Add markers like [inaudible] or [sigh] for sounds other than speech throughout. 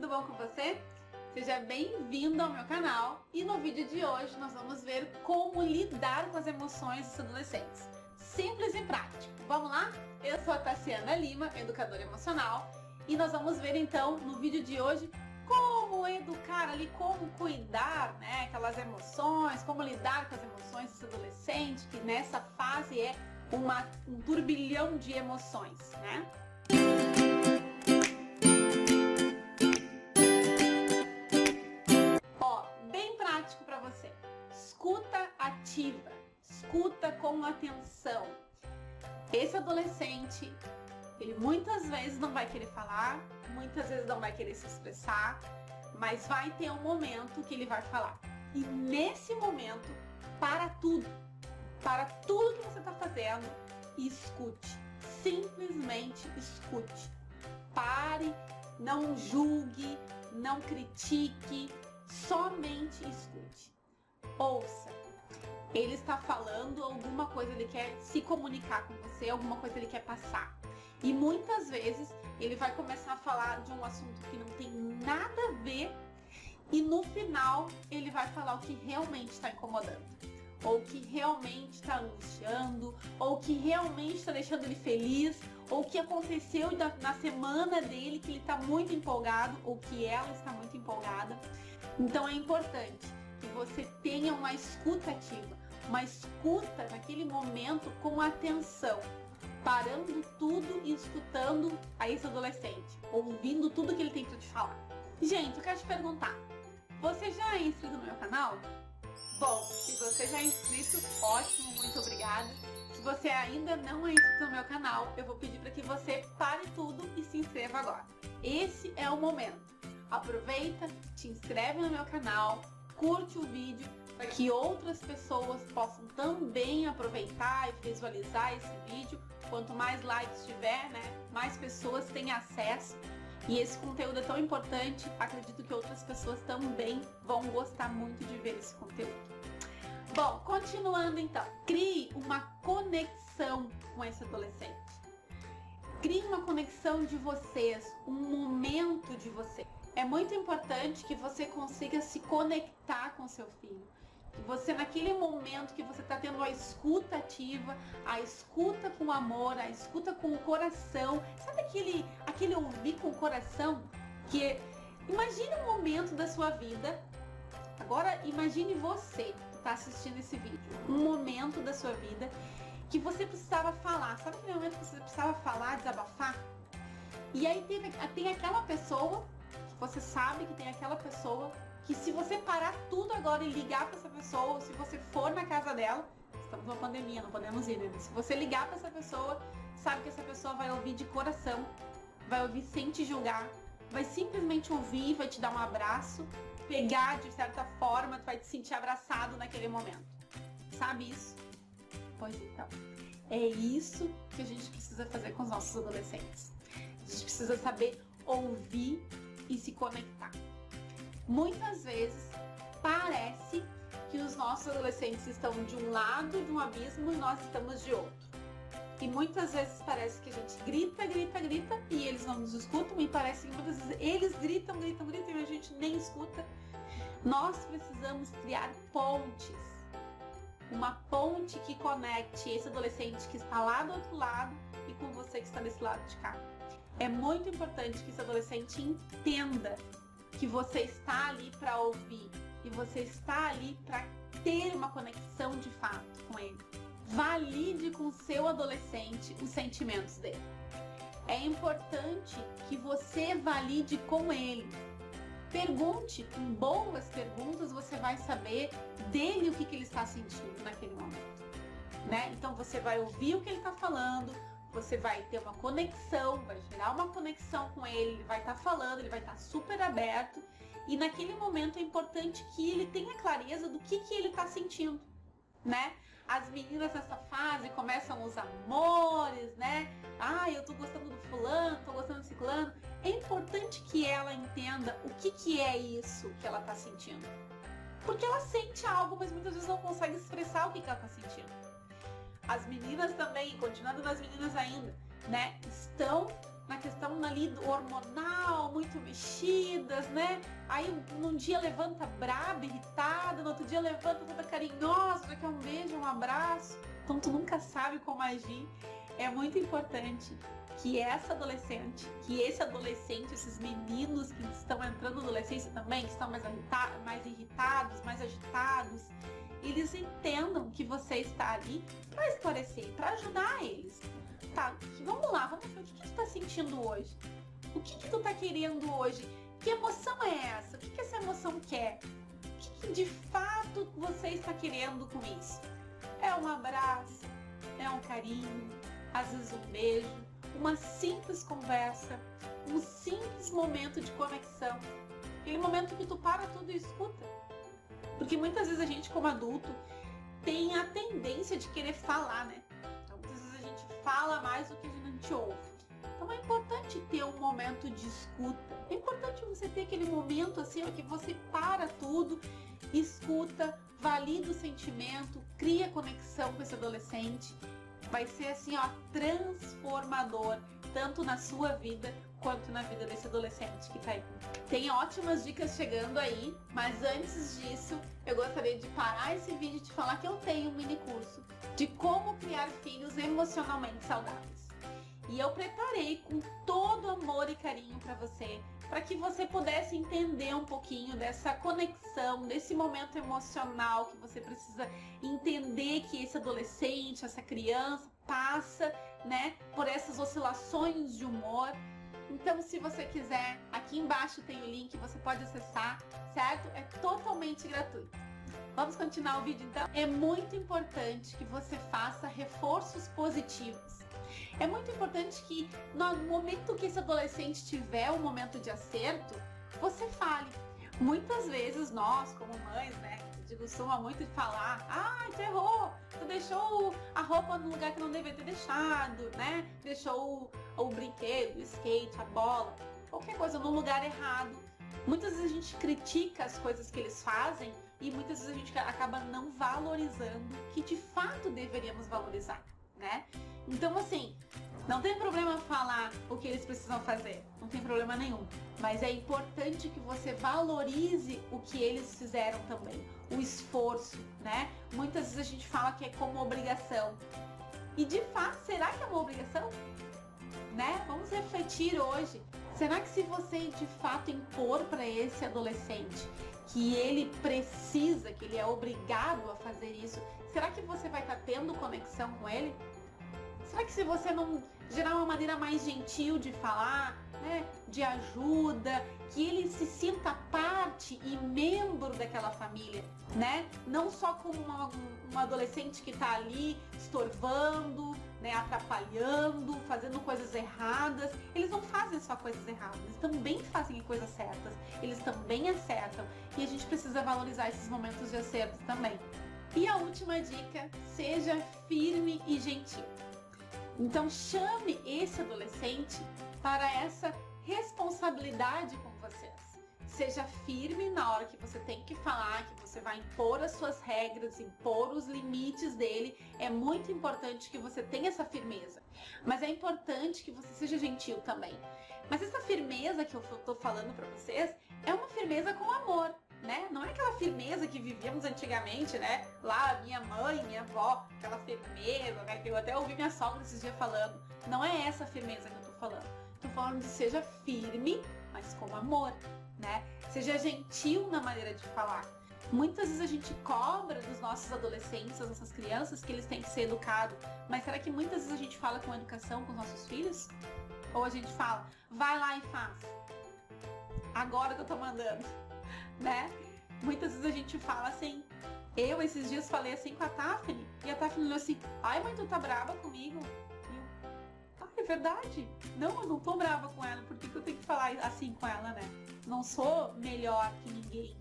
tudo bom com você? Seja bem-vindo ao meu canal e no vídeo de hoje nós vamos ver como lidar com as emoções dos adolescentes. Simples e prático. Vamos lá? Eu sou a Tassiana Lima, educadora emocional, e nós vamos ver então no vídeo de hoje como educar ali, como cuidar, né, aquelas emoções, como lidar com as emoções desse adolescente que nessa fase é uma, um turbilhão de emoções, né? Ativa, escuta com atenção. Esse adolescente, ele muitas vezes não vai querer falar, muitas vezes não vai querer se expressar, mas vai ter um momento que ele vai falar. E nesse momento, para tudo, para tudo que você está fazendo e escute. Simplesmente escute. Pare, não julgue, não critique, somente escute. Ouça. Ele está falando alguma coisa, ele quer se comunicar com você, alguma coisa ele quer passar. E muitas vezes ele vai começar a falar de um assunto que não tem nada a ver e no final ele vai falar o que realmente está incomodando ou que realmente está angustiando, ou que realmente está deixando ele feliz, ou que aconteceu na semana dele que ele está muito empolgado, ou que ela está muito empolgada. Então é importante que você tenha uma escuta ativa, uma escuta naquele momento com atenção, parando tudo e escutando a esse adolescente, ouvindo tudo que ele tem para te falar. Gente, eu quero te perguntar, você já é inscrito no meu canal? Bom, se você já é inscrito, ótimo, muito obrigada. Se você ainda não é inscrito no meu canal, eu vou pedir para que você pare tudo e se inscreva agora. Esse é o momento. Aproveita, te inscreve no meu canal, curte o vídeo para que outras pessoas possam também aproveitar e visualizar esse vídeo. Quanto mais likes tiver, né, mais pessoas têm acesso e esse conteúdo é tão importante, acredito que outras pessoas também vão gostar muito de ver esse conteúdo. Bom, continuando então, crie uma conexão com esse adolescente. Crie uma conexão de vocês, um momento de você. É muito importante que você consiga se conectar com seu filho você naquele momento que você está tendo a escuta ativa, a escuta com amor, a escuta com o coração, sabe aquele, aquele ouvir com o coração? Que imagine um momento da sua vida, agora imagine você que está assistindo esse vídeo, um momento da sua vida que você precisava falar, sabe aquele momento que você precisava falar, desabafar? E aí tem, tem aquela pessoa, você sabe que tem aquela pessoa que se você parar tudo agora e ligar para essa pessoa, ou se você for na casa dela, estamos numa pandemia, não podemos ir, né? Se você ligar para essa pessoa, sabe que essa pessoa vai ouvir de coração, vai ouvir sem te julgar, vai simplesmente ouvir, vai te dar um abraço, pegar de certa forma, tu vai te sentir abraçado naquele momento. Sabe isso? Pois então, é isso que a gente precisa fazer com os nossos adolescentes. A gente precisa saber ouvir e se conectar. Muitas vezes parece que os nossos adolescentes estão de um lado de um abismo e nós estamos de outro. E muitas vezes parece que a gente grita, grita, grita e eles não nos escutam e parece que muitas vezes eles gritam, gritam, gritam e a gente nem escuta. Nós precisamos criar pontes. Uma ponte que conecte esse adolescente que está lá do outro lado e com você que está desse lado de cá. É muito importante que esse adolescente entenda que você está ali para ouvir e você está ali para ter uma conexão de fato com ele. Valide com seu adolescente os sentimentos dele. É importante que você valide com ele. Pergunte, com boas perguntas você vai saber dele o que, que ele está sentindo naquele momento. Né? Então você vai ouvir o que ele está falando, você vai ter uma conexão, vai gerar uma conexão com ele, ele vai estar tá falando, ele vai estar tá super aberto. E naquele momento é importante que ele tenha clareza do que, que ele está sentindo, né? As meninas nessa fase começam os amores, né? Ah, eu tô gostando do fulano, tô gostando do ciclano. É importante que ela entenda o que, que é isso que ela tá sentindo. Porque ela sente algo, mas muitas vezes não consegue expressar o que, que ela tá sentindo as meninas também, continuando nas meninas ainda, né, estão na questão ali hormonal, muito mexidas, né? Aí num dia levanta braba, irritada, no outro dia levanta toda carinhosa, já quer um beijo, um abraço. Então tu nunca sabe como agir. É muito importante que essa adolescente, que esse adolescente, esses meninos que estão entrando na adolescência também, que estão mais, mais irritados, mais agitados, eles entendam que você está ali para esclarecer, para ajudar eles. Tá, vamos lá, vamos ver o que, que tu tá sentindo hoje. O que, que tu tá querendo hoje? Que emoção é essa? O que, que essa emoção quer? O que, que de fato você está querendo com isso? É um abraço? É um carinho? Às vezes um beijo? Uma simples conversa? Um simples momento de conexão? Aquele momento que tu para tudo e escuta. Porque muitas vezes a gente, como adulto, tem a tendência de querer falar, né? fala mais do que a gente ouve. Então é importante ter um momento de escuta. É importante você ter aquele momento assim ó, que você para tudo, escuta, valida o sentimento, cria conexão com esse adolescente. Vai ser assim, ó, transformador, tanto na sua vida quanto na vida desse adolescente que tá aí. Tem ótimas dicas chegando aí, mas antes disso, eu gostaria de parar esse vídeo e te falar que eu tenho um mini curso de como criar filhos emocionalmente saudáveis. E eu preparei com todo amor e carinho para você, para que você pudesse entender um pouquinho dessa conexão, desse momento emocional que você precisa entender que esse adolescente, essa criança passa, né, por essas oscilações de humor. Então, se você quiser, aqui embaixo tem o link, você pode acessar, certo? É totalmente gratuito. Vamos continuar o vídeo então? É muito importante que você faça reforços positivos. É muito importante que no momento que esse adolescente tiver um momento de acerto, você fale. Muitas vezes nós, como mães, né, a gente costuma muito falar, ah, tu errou, tu deixou a roupa no lugar que não deveria ter deixado, né? Deixou o brinquedo, o skate, a bola, qualquer coisa no lugar errado. Muitas vezes a gente critica as coisas que eles fazem e muitas vezes a gente acaba não valorizando que de fato deveríamos valorizar, né? Então, assim, não tem problema falar o que eles precisam fazer, não tem problema nenhum. Mas é importante que você valorize o que eles fizeram também, o esforço, né? Muitas vezes a gente fala que é como obrigação. E de fato, será que é uma obrigação? Né? Vamos refletir hoje. Será que se você de fato impor para esse adolescente que ele precisa, que ele é obrigado a fazer isso, será que você vai estar tá tendo conexão com ele? Será que se você não gerar uma maneira mais gentil de falar, né, de ajuda, que ele se sinta parte e membro daquela família, né? Não só como uma, um adolescente que está ali estorvando, né, atrapalhando, fazendo coisas erradas. Eles não fazem só coisas erradas, eles também fazem coisas certas, eles também acertam e a gente precisa valorizar esses momentos de acerto também. E a última dica, seja firme e gentil. Então chame esse adolescente para essa responsabilidade. Seja firme na hora que você tem que falar, que você vai impor as suas regras, impor os limites dele. É muito importante que você tenha essa firmeza. Mas é importante que você seja gentil também. Mas essa firmeza que eu tô falando para vocês é uma firmeza com amor. Né? Não é aquela firmeza que vivíamos antigamente, né? Lá, minha mãe, minha avó, aquela firmeza, né? Que eu até ouvi minha sogra esses dias falando. Não é essa firmeza que eu tô falando. Tô falando de seja firme, mas com amor, né? Seja gentil na maneira de falar. Muitas vezes a gente cobra dos nossos adolescentes, das nossas crianças, que eles têm que ser educados. Mas será que muitas vezes a gente fala com educação com os nossos filhos? Ou a gente fala, vai lá e faz. Agora que eu tô mandando, [laughs] né? Muitas vezes a gente fala assim. Eu esses dias falei assim com a Taffine, e a Taffine falou assim, ai mãe, tu tá brava comigo? Verdade. Não, eu não tô brava com ela. Por que, que eu tenho que falar assim com ela, né? Não sou melhor que ninguém.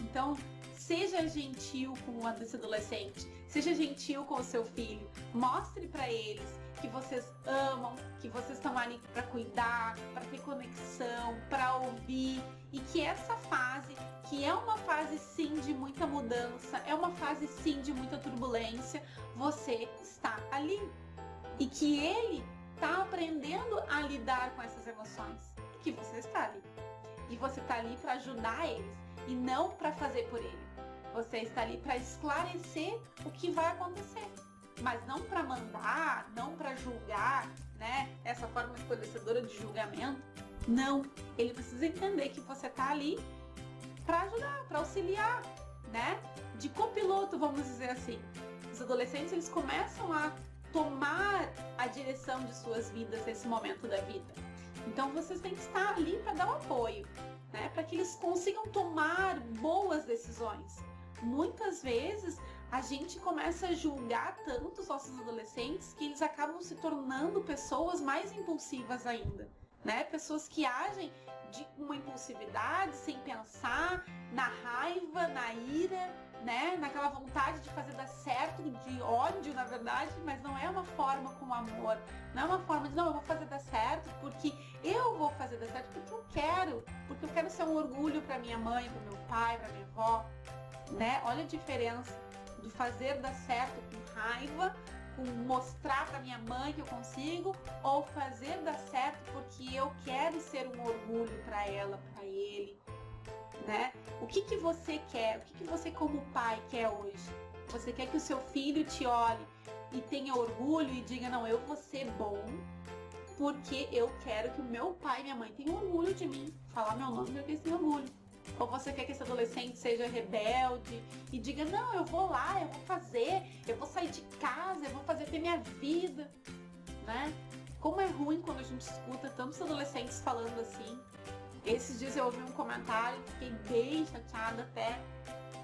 Então, seja gentil com esse adolescente. Seja gentil com o seu filho. Mostre para eles que vocês amam, que vocês estão ali para cuidar, para ter conexão, para ouvir e que essa fase, que é uma fase sim de muita mudança, é uma fase sim de muita turbulência, você está ali. E que ele está aprendendo a lidar com essas emoções, que você está ali. E você está ali para ajudar eles e não para fazer por ele. Você está ali para esclarecer o que vai acontecer, mas não para mandar, não para julgar, né? Essa forma esclarecedora de julgamento. Não, ele precisa entender que você está ali para ajudar, para auxiliar, né? De copiloto, vamos dizer assim. Os adolescentes eles começam a tomar a direção de suas vidas nesse momento da vida. Então vocês têm que estar ali para dar um apoio, né? Para que eles consigam tomar boas decisões. Muitas vezes a gente começa a julgar tanto os nossos adolescentes que eles acabam se tornando pessoas mais impulsivas ainda, né? Pessoas que agem de uma impulsividade, sem pensar, na raiva, na ira, né? Naquela vontade de fazer dar certo, de ódio, na verdade, mas não é uma forma com amor. Não é uma forma de, não, eu vou fazer dar certo porque eu vou fazer dar certo porque eu quero. Porque eu quero ser um orgulho para minha mãe, para meu pai, para minha avó, né? Olha a diferença do fazer dar certo com raiva com mostrar para minha mãe que eu consigo ou fazer dar certo porque eu quero ser um orgulho para ela, para ele, né? O que que você quer? O que que você como pai quer hoje? Você quer que o seu filho te olhe e tenha orgulho e diga não, eu vou ser bom porque eu quero que o meu pai e minha mãe tenham orgulho de mim, falar meu nome porque eles têm orgulho. Ou você quer que esse adolescente seja rebelde e diga: Não, eu vou lá, eu vou fazer, eu vou sair de casa, eu vou fazer ter minha vida, né? Como é ruim quando a gente escuta tantos adolescentes falando assim. Esses dias eu ouvi um comentário, fiquei bem chateada até.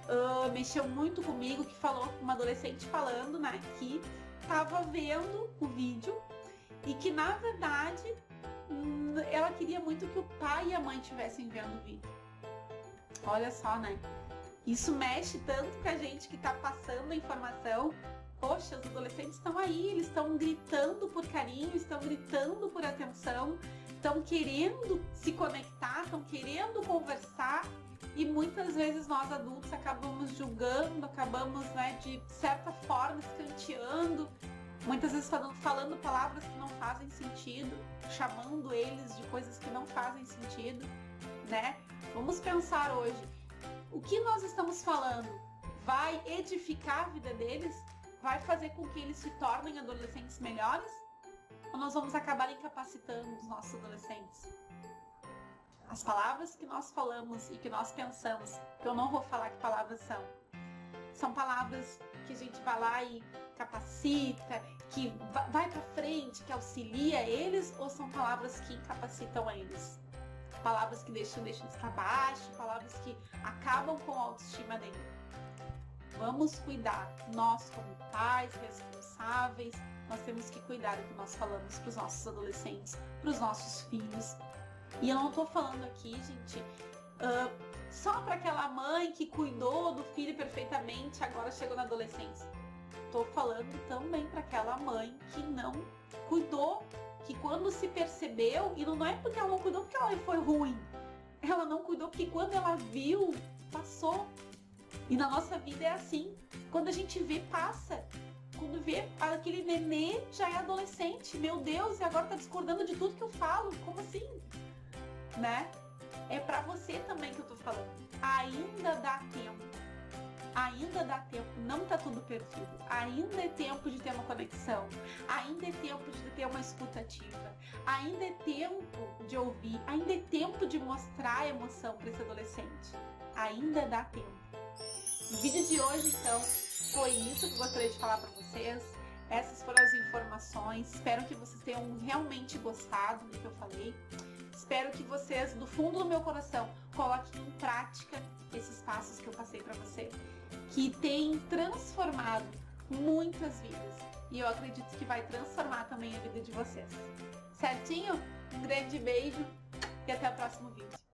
Uh, mexeu muito comigo que falou uma adolescente falando, né, que tava vendo o vídeo e que na verdade hum, ela queria muito que o pai e a mãe estivessem vendo o vídeo. Olha só, né? Isso mexe tanto com a gente que está passando a informação. Poxa, os adolescentes estão aí, eles estão gritando por carinho, estão gritando por atenção, estão querendo se conectar, estão querendo conversar e muitas vezes nós adultos acabamos julgando, acabamos, né, de certa forma escanteando, muitas vezes falando, falando palavras que não fazem sentido, chamando eles de coisas que não fazem sentido, né? Vamos pensar hoje. O que nós estamos falando vai edificar a vida deles? Vai fazer com que eles se tornem adolescentes melhores? Ou nós vamos acabar incapacitando os nossos adolescentes? As palavras que nós falamos e que nós pensamos, que eu não vou falar que palavras são, são palavras que a gente vai lá e capacita, que vai para frente, que auxilia eles, ou são palavras que incapacitam eles? palavras que deixam, deixam para baixo, palavras que acabam com a autoestima dele. Vamos cuidar, nós como pais responsáveis, nós temos que cuidar do que nós falamos para os nossos adolescentes, para os nossos filhos. E eu não estou falando aqui, gente, uh, só para aquela mãe que cuidou do filho perfeitamente, agora chegou na adolescência. Estou falando também para aquela mãe que não cuidou que quando se percebeu, e não é porque ela não cuidou porque ela foi ruim, ela não cuidou porque quando ela viu, passou. E na nossa vida é assim. Quando a gente vê, passa. Quando vê aquele nenê já é adolescente. Meu Deus, e agora tá discordando de tudo que eu falo. Como assim? Né? É para você também que eu tô falando. Ainda dá tempo ainda dá tempo, não tá tudo perdido. Ainda é tempo de ter uma conexão, ainda é tempo de ter uma escutativa, ainda é tempo de ouvir, ainda é tempo de mostrar a emoção para esse adolescente. Ainda dá tempo. O vídeo de hoje, então, foi isso que eu gostaria de falar para vocês. Essas foram as informações. Espero que vocês tenham realmente gostado do que eu falei. Espero que vocês, do fundo do meu coração, coloquem em prática esses passos que eu passei para vocês que tem transformado muitas vidas. E eu acredito que vai transformar também a vida de vocês. Certinho? Um grande beijo e até o próximo vídeo.